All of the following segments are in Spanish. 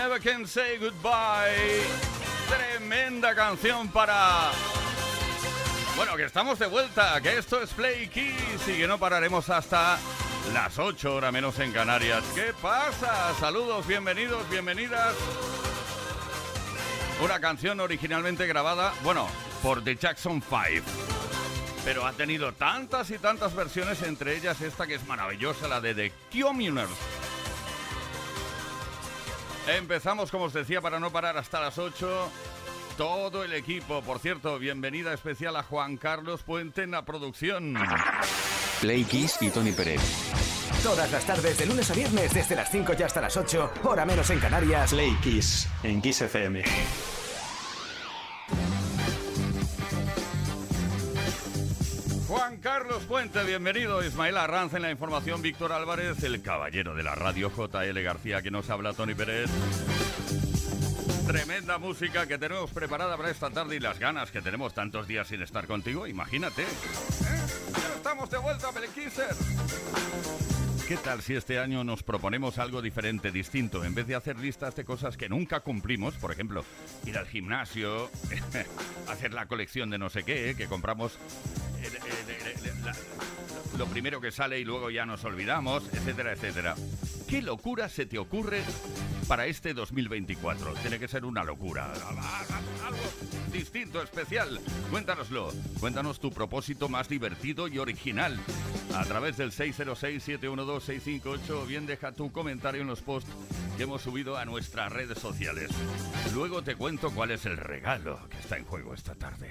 Never Can Say Goodbye. Tremenda canción para... Bueno, que estamos de vuelta, que esto es Play Kiss y que no pararemos hasta las 8 horas menos en Canarias. ¿Qué pasa? Saludos, bienvenidos, bienvenidas. Una canción originalmente grabada, bueno, por The Jackson 5. Pero ha tenido tantas y tantas versiones, entre ellas esta que es maravillosa, la de The Communers. Empezamos, como os decía, para no parar hasta las 8. Todo el equipo, por cierto, bienvenida especial a Juan Carlos Puente en la producción. Play Kiss y Tony Pérez. Todas las tardes, de lunes a viernes, desde las 5 y hasta las 8, hora menos en Canarias. Play Kiss en Kiss FM. Carlos Puente, bienvenido. Ismael Arranz en la información, Víctor Álvarez, el caballero de la radio JL García que nos habla Tony Pérez. Tremenda música que tenemos preparada para esta tarde y las ganas que tenemos tantos días sin estar contigo, imagínate. ¿eh? Estamos de vuelta. ¿Qué tal si este año nos proponemos algo diferente, distinto? En vez de hacer listas de cosas que nunca cumplimos, por ejemplo, ir al gimnasio, hacer la colección de no sé qué, que compramos lo primero que sale y luego ya nos olvidamos, etcétera, etcétera. ¿Qué locura se te ocurre para este 2024? Tiene que ser una locura. Algo distinto, especial. Cuéntanoslo. Cuéntanos tu propósito más divertido y original. A través del 606-712-658 o bien deja tu comentario en los posts que hemos subido a nuestras redes sociales. Luego te cuento cuál es el regalo que está en juego esta tarde.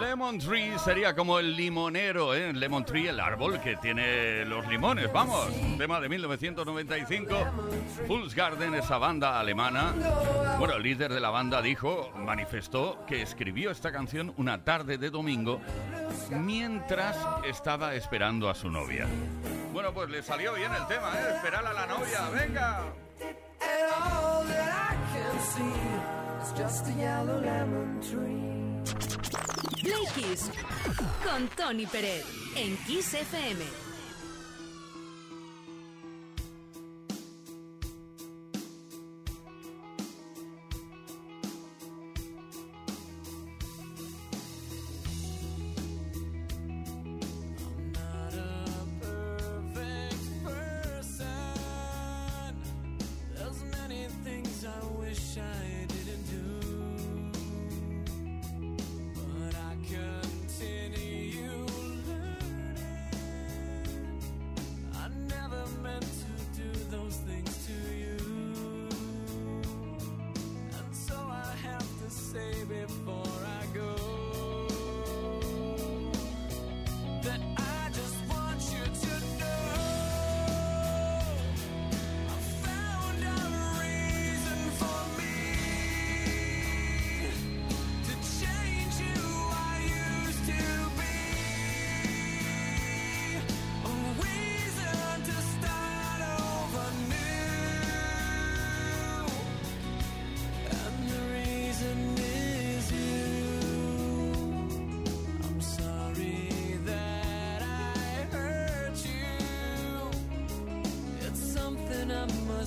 Lemon Tree sería como el limonero, ¿eh? Lemon Tree, el árbol que tiene los limones. Vamos, tema de 1995. Fools Garden, esa banda alemana. Bueno, el líder de la banda dijo, manifestó que escribió esta canción una tarde de domingo mientras estaba esperando a su novia. Bueno, pues le salió bien el tema, ¿eh? Esperar a la novia, venga. Just. Play con Tony Pérez en Kiss FM.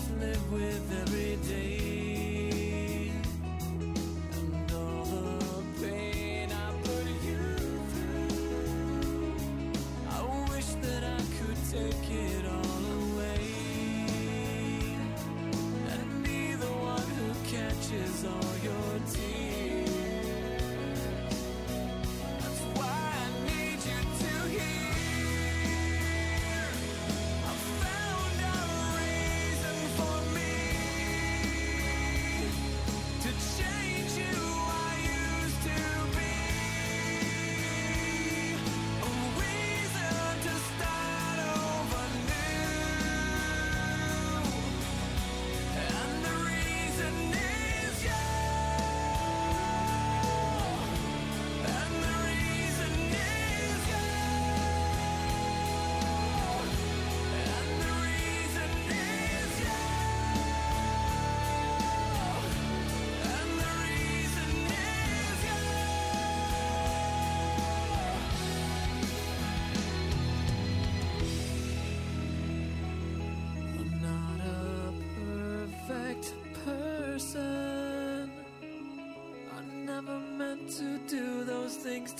Must live with every day.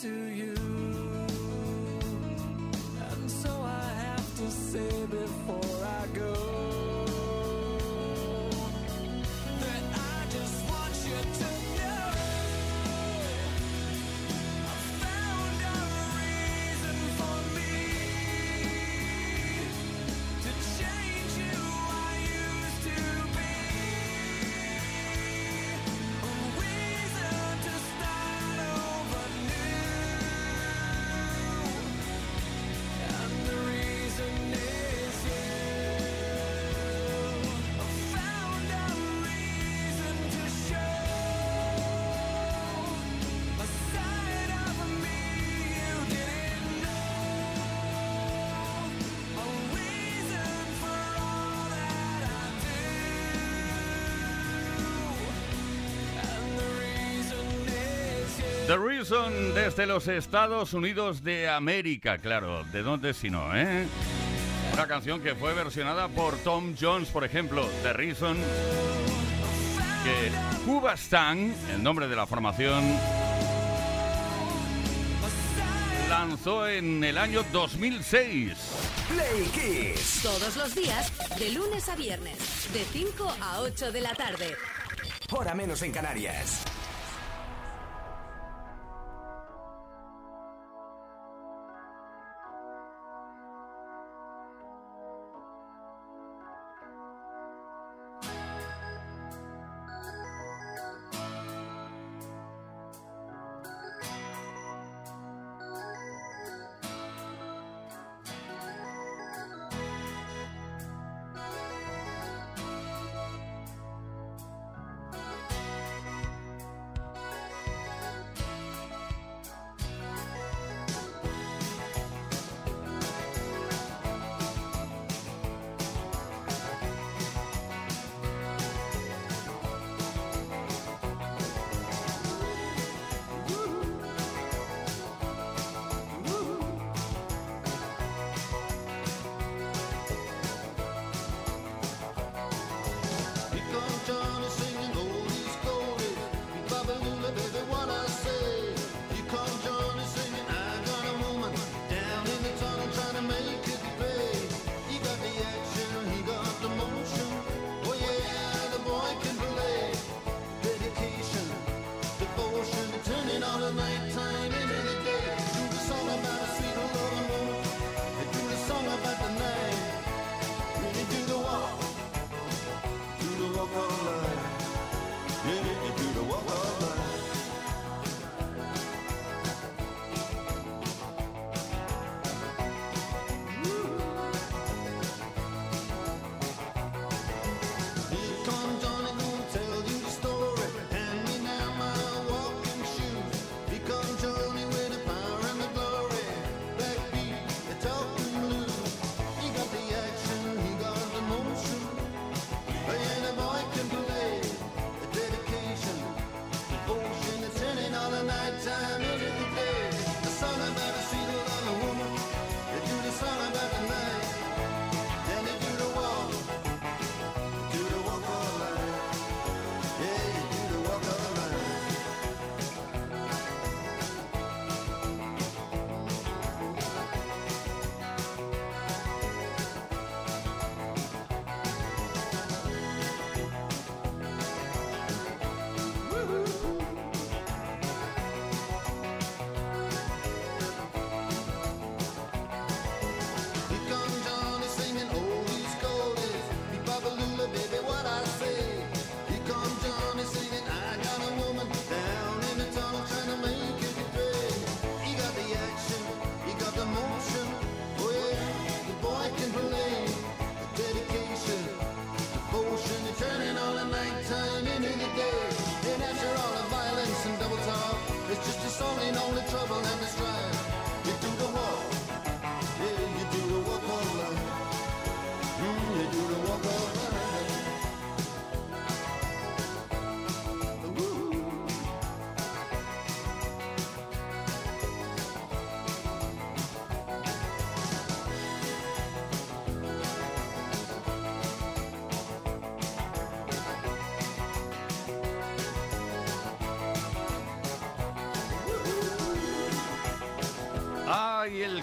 To you. And so I have to say before The Reason desde los Estados Unidos de América, claro, ¿de dónde si no, eh? Una canción que fue versionada por Tom Jones, por ejemplo, The Reason, que Cuba Stan, el nombre de la formación, lanzó en el año 2006. Play Kiss. Todos los días, de lunes a viernes, de 5 a 8 de la tarde. Hora menos en Canarias.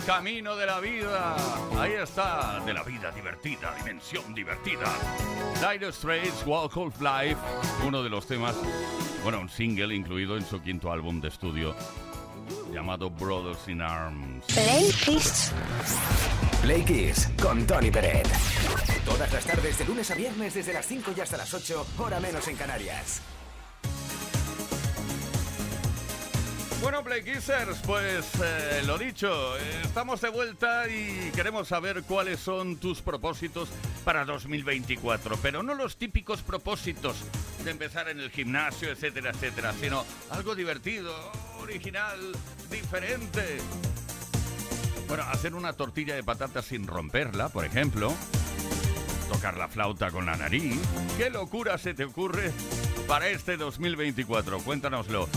Camino de la vida. Ahí está, de la vida divertida, dimensión divertida. Dire Straits, Walk of Life, uno de los temas, bueno, un single incluido en su quinto álbum de estudio llamado Brothers in Arms. Play Kiss. Play Kiss con Tony Peret. Todas las tardes de lunes a viernes desde las 5 y hasta las 8, hora menos en Canarias. Bueno, Play Kissers, pues eh, lo dicho, eh, estamos de vuelta y queremos saber cuáles son tus propósitos para 2024, pero no los típicos propósitos de empezar en el gimnasio, etcétera, etcétera, sino algo divertido, original, diferente. Bueno, hacer una tortilla de patatas sin romperla, por ejemplo. Tocar la flauta con la nariz. ¿Qué locura se te ocurre para este 2024? Cuéntanoslo.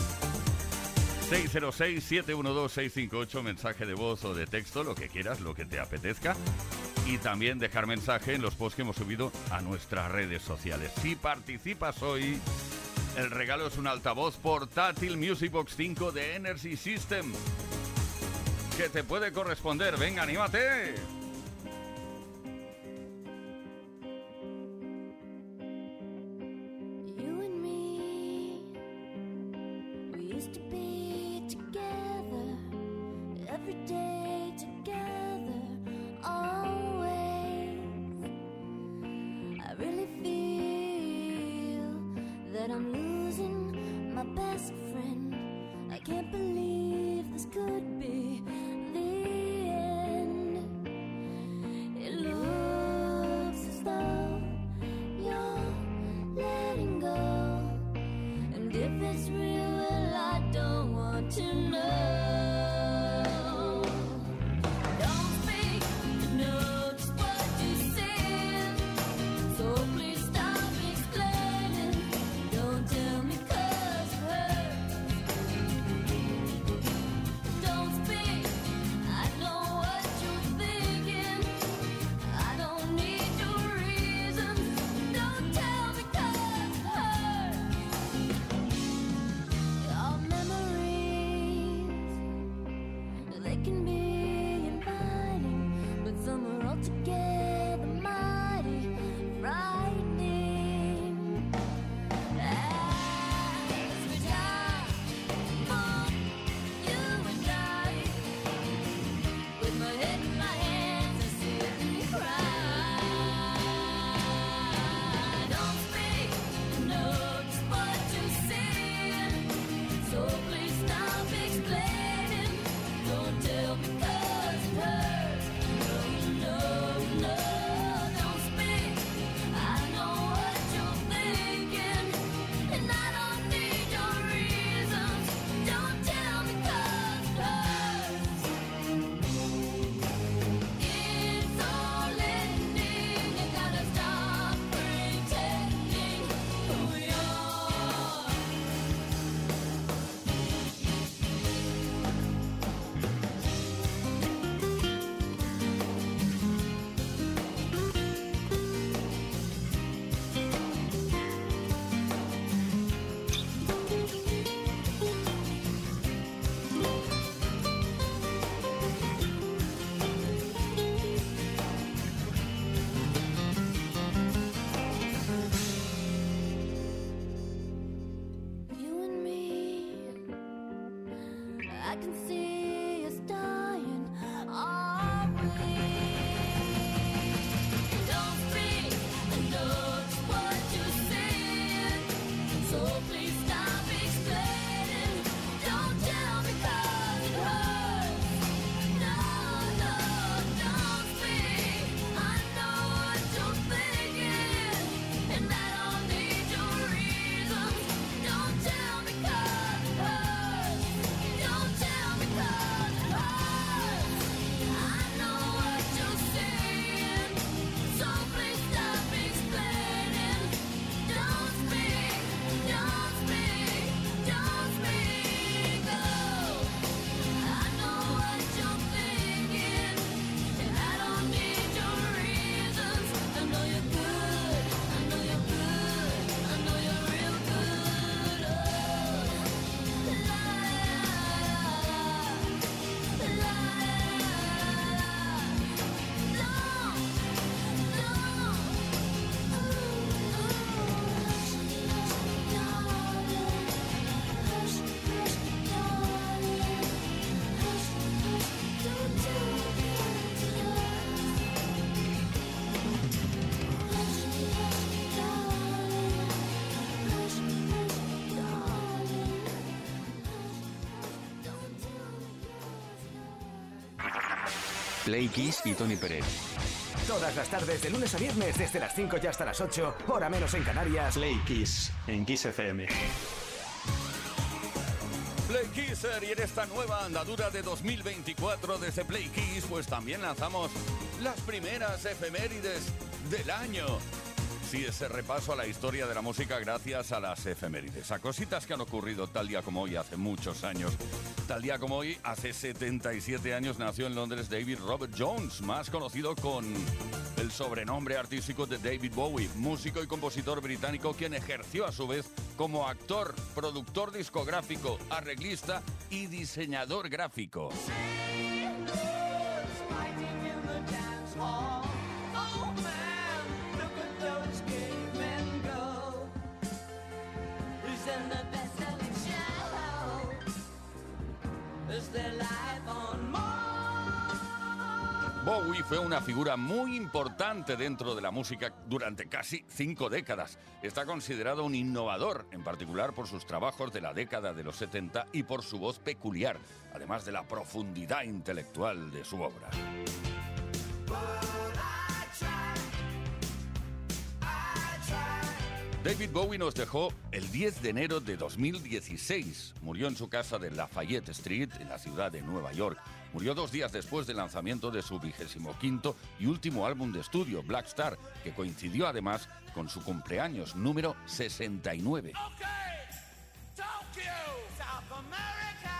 606-712-658, mensaje de voz o de texto, lo que quieras, lo que te apetezca. Y también dejar mensaje en los posts que hemos subido a nuestras redes sociales. Si participas hoy, el regalo es un altavoz portátil Music Box 5 de Energy System. Que te puede corresponder. Venga, anímate. Play Kiss y Tony Pérez. Todas las tardes, de lunes a viernes, desde las 5 y hasta las 8, hora menos en Canarias. Play Kiss en Kiss FM. Play Kisser y en esta nueva andadura de 2024 desde Play Kiss, pues también lanzamos las primeras efemérides del año. Sí, ese repaso a la historia de la música gracias a las efemérides, a cositas que han ocurrido tal día como hoy hace muchos años. Tal día como hoy, hace 77 años, nació en Londres David Robert Jones, más conocido con el sobrenombre artístico de David Bowie, músico y compositor británico quien ejerció a su vez como actor, productor discográfico, arreglista y diseñador gráfico. Bowie fue una figura muy importante dentro de la música durante casi cinco décadas. Está considerado un innovador, en particular por sus trabajos de la década de los 70 y por su voz peculiar, además de la profundidad intelectual de su obra. David Bowie nos dejó el 10 de enero de 2016. Murió en su casa de Lafayette Street, en la ciudad de Nueva York. Murió dos días después del lanzamiento de su vigésimo quinto y último álbum de estudio, Black Star, que coincidió además con su cumpleaños número 69. Tokyo, South America,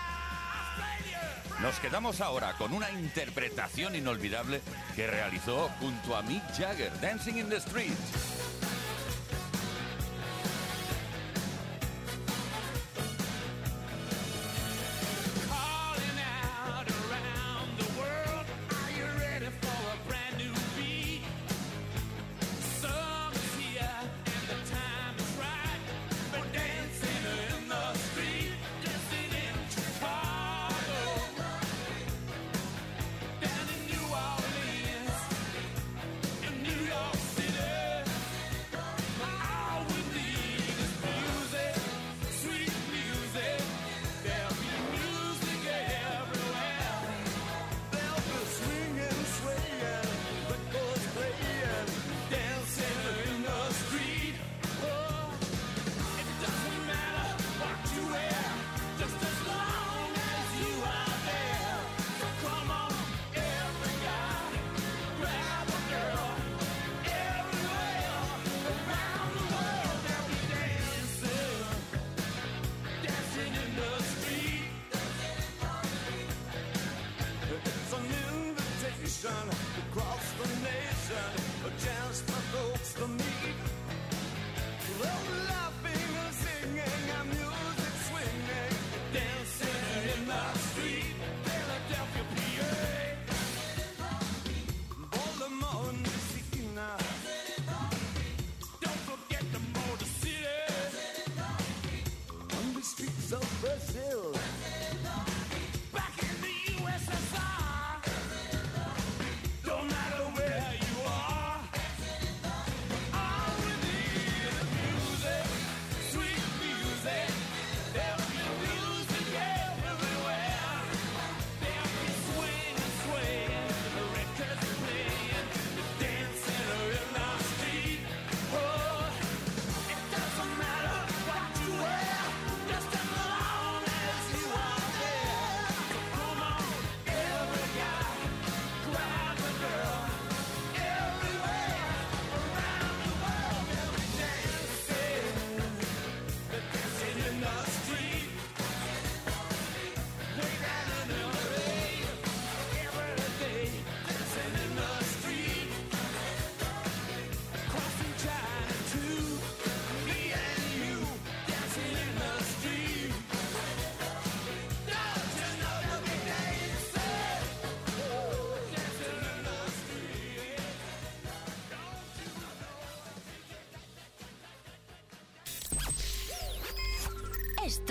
Australia, Nos quedamos ahora con una interpretación inolvidable que realizó junto a Mick Jagger, Dancing in the Street.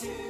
to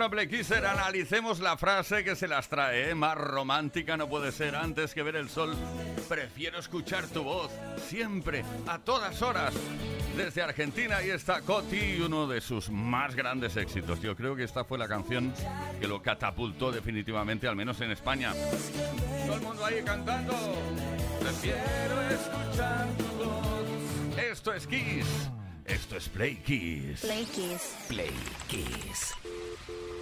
Bueno, Play Kisser, analicemos la frase que se las trae. ¿eh? Más romántica no puede ser antes que ver el sol. Prefiero escuchar tu voz siempre, a todas horas. Desde Argentina ahí está Coti, uno de sus más grandes éxitos. Yo creo que esta fue la canción que lo catapultó definitivamente, al menos en España. Todo el mundo ahí cantando. Prefiero escuchar tu voz. Esto es Kiss. Esto es Play Kiss. Play Kiss. Play Kiss.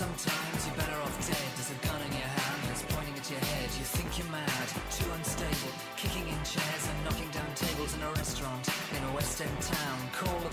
Sometimes you're better off dead. There's a gun in your hand and it's pointing at your head. You think you're mad, too unstable, kicking in chairs and knocking down tables in a restaurant in a West End town. Call the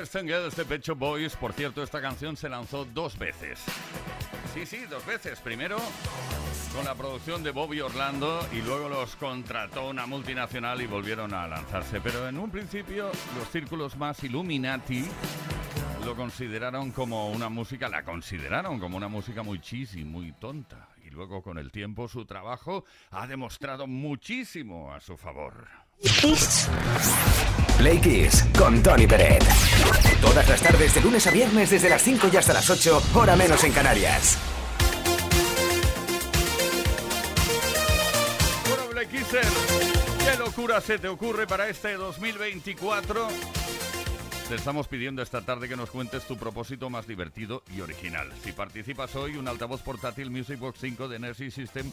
Western Girls de Pecho Boys. Por cierto, esta canción se lanzó dos veces. Sí, sí, dos veces. Primero con la producción de Bobby Orlando y luego los contrató una multinacional y volvieron a lanzarse. Pero en un principio los círculos más Illuminati lo consideraron como una música, la consideraron como una música muy cheesy, muy tonta. Y luego con el tiempo su trabajo ha demostrado muchísimo a su favor. Play Kiss con Tony Peret. Todas las tardes, de lunes a viernes, desde las 5 y hasta las 8, hora menos en Canarias. Bueno, Black Kisser, ¿qué locura se te ocurre para este 2024? Te estamos pidiendo esta tarde que nos cuentes tu propósito más divertido y original. Si participas hoy, un altavoz portátil Music Box 5 de Energy System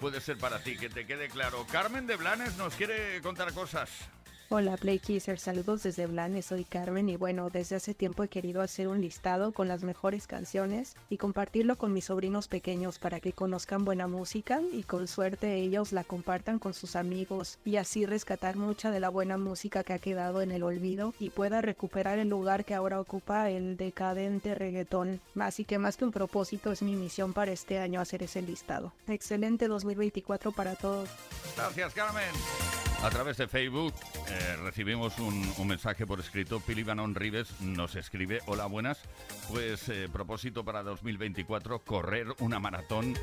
puede ser para ti. Que te quede claro. Carmen de Blanes nos quiere contar cosas. Hola Play Kissers, saludos desde Blanes, soy Carmen y bueno, desde hace tiempo he querido hacer un listado con las mejores canciones y compartirlo con mis sobrinos pequeños para que conozcan buena música y con suerte ellos la compartan con sus amigos y así rescatar mucha de la buena música que ha quedado en el olvido y pueda recuperar el lugar que ahora ocupa el decadente reggaetón. Así que más que un propósito es mi misión para este año hacer ese listado. Excelente 2024 para todos. Gracias, Carmen. A través de Facebook eh, recibimos un, mensaje por escrito. Pili Banon Rives nos escribe: Hola, buenas. Pues eh, propósito para 2024: correr una maratón,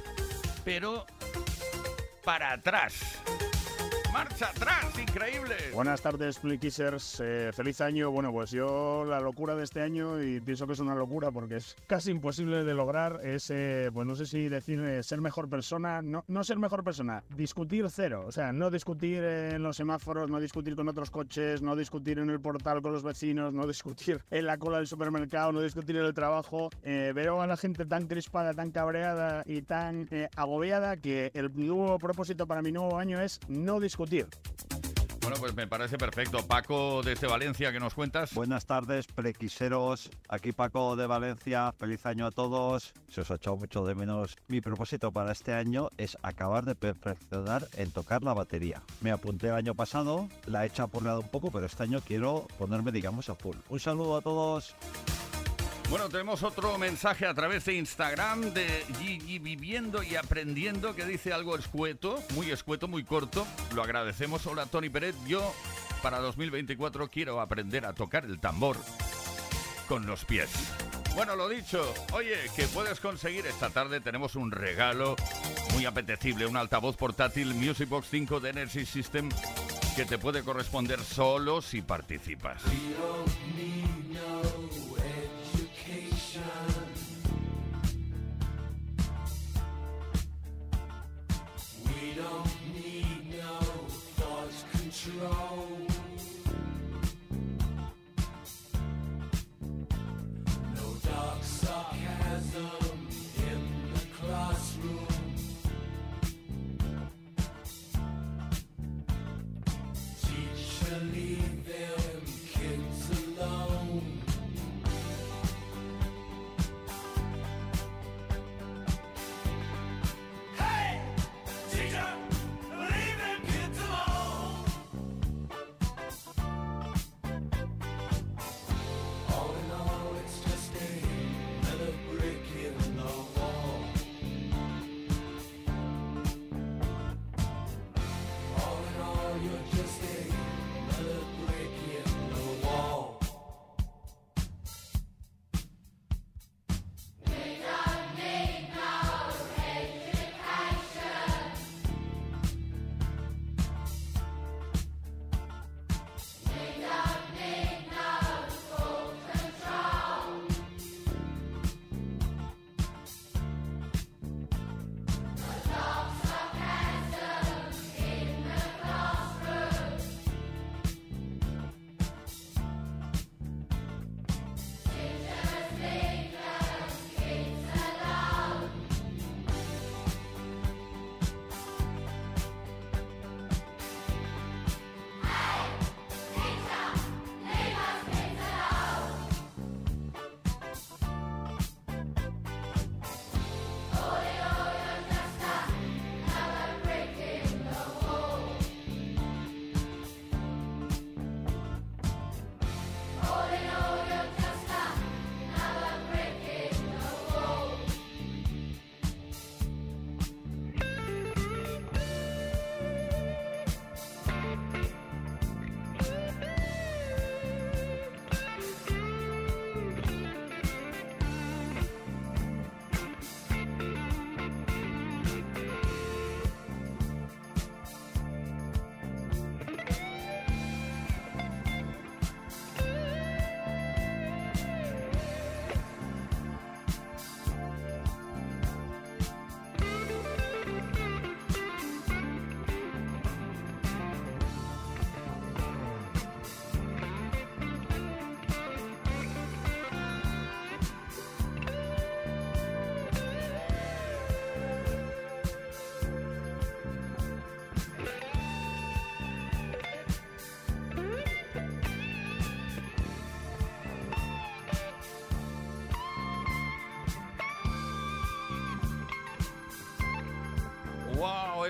pero para atrás. ¡Marcha atrás! ¡Increíble! Buenas tardes, Flickissers. Eh, feliz año. Bueno, pues yo la locura de este año, y pienso que es una locura porque es casi imposible de lograr, es, eh, pues no sé si decir eh, ser mejor persona, no, no ser mejor persona, discutir cero. O sea, no discutir en los semáforos, no discutir con otros coches, no discutir en el portal con los vecinos, no discutir en la cola del supermercado, no discutir en el trabajo. Eh, veo a la gente tan crispada, tan cabreada y tan eh, agobiada que el nuevo propósito para mi nuevo año es no discutir. Bueno, pues me parece perfecto. Paco, desde Valencia, ¿qué nos cuentas? Buenas tardes, prequiseros. Aquí Paco de Valencia. Feliz año a todos. Se os ha echado mucho de menos. Mi propósito para este año es acabar de perfeccionar en tocar la batería. Me apunté el año pasado, la he chapurreado un poco, pero este año quiero ponerme, digamos, a full. Un saludo a todos. Bueno, tenemos otro mensaje a través de Instagram de Gigi Viviendo y Aprendiendo que dice algo escueto, muy escueto, muy corto. Lo agradecemos. Hola, Tony Pérez. Yo para 2024 quiero aprender a tocar el tambor con los pies. Bueno, lo dicho, oye, que puedes conseguir esta tarde, tenemos un regalo muy apetecible, un altavoz portátil Music Box 5 de Energy System que te puede corresponder solo si participas. wrong.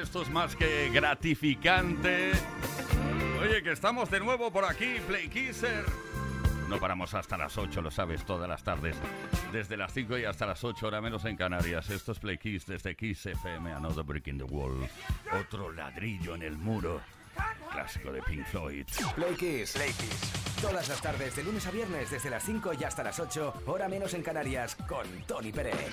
Esto es más que gratificante. Oye, que estamos de nuevo por aquí, Play Kisser. No paramos hasta las 8, lo sabes, todas las tardes. Desde las 5 y hasta las 8, hora menos en Canarias. Esto es Play Kiss desde Kiss FM, Another Brick in the Wall. Otro ladrillo en el muro. Clásico de Pink Floyd. Play Kiss. Play Kiss. Todas las tardes, de lunes a viernes, desde las 5 y hasta las 8, hora menos en Canarias, con Tony Pérez.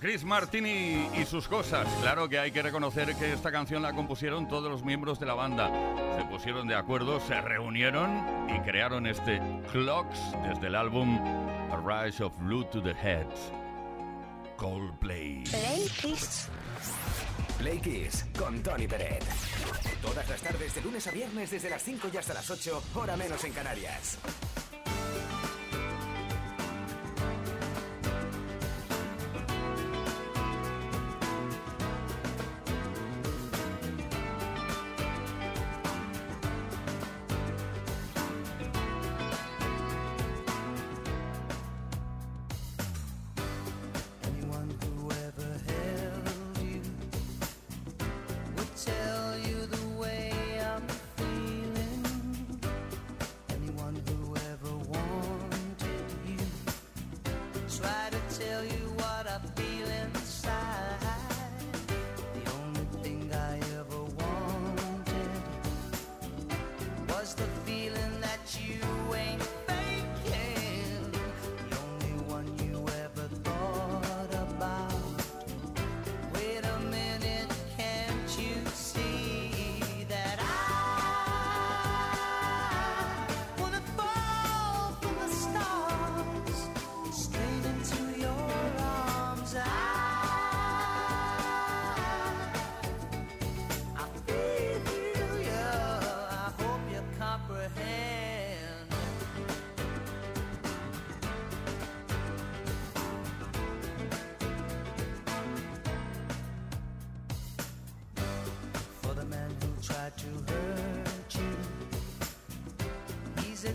Chris Martini y sus cosas. Claro que hay que reconocer que esta canción la compusieron todos los miembros de la banda. Se pusieron de acuerdo, se reunieron y crearon este Clocks desde el álbum A Rise of Blue to the Head. Coldplay. Play Kiss. Play Kiss con Tony Peret. Todas las tardes, de lunes a viernes, desde las 5 y hasta las 8, hora menos en Canarias.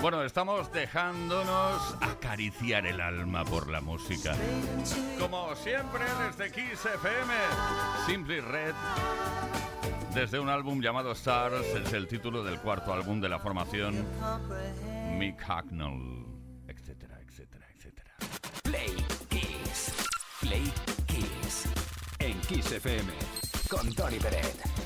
Bueno, estamos dejándonos acariciar el alma por la música. Como siempre desde Kiss FM, Simply Red, desde un álbum llamado Stars, es el título del cuarto álbum de la formación Mick Hacknell, etcétera, etcétera, etcétera. Play Kiss. Play Kiss. En Kiss FM. Con Tony Peret.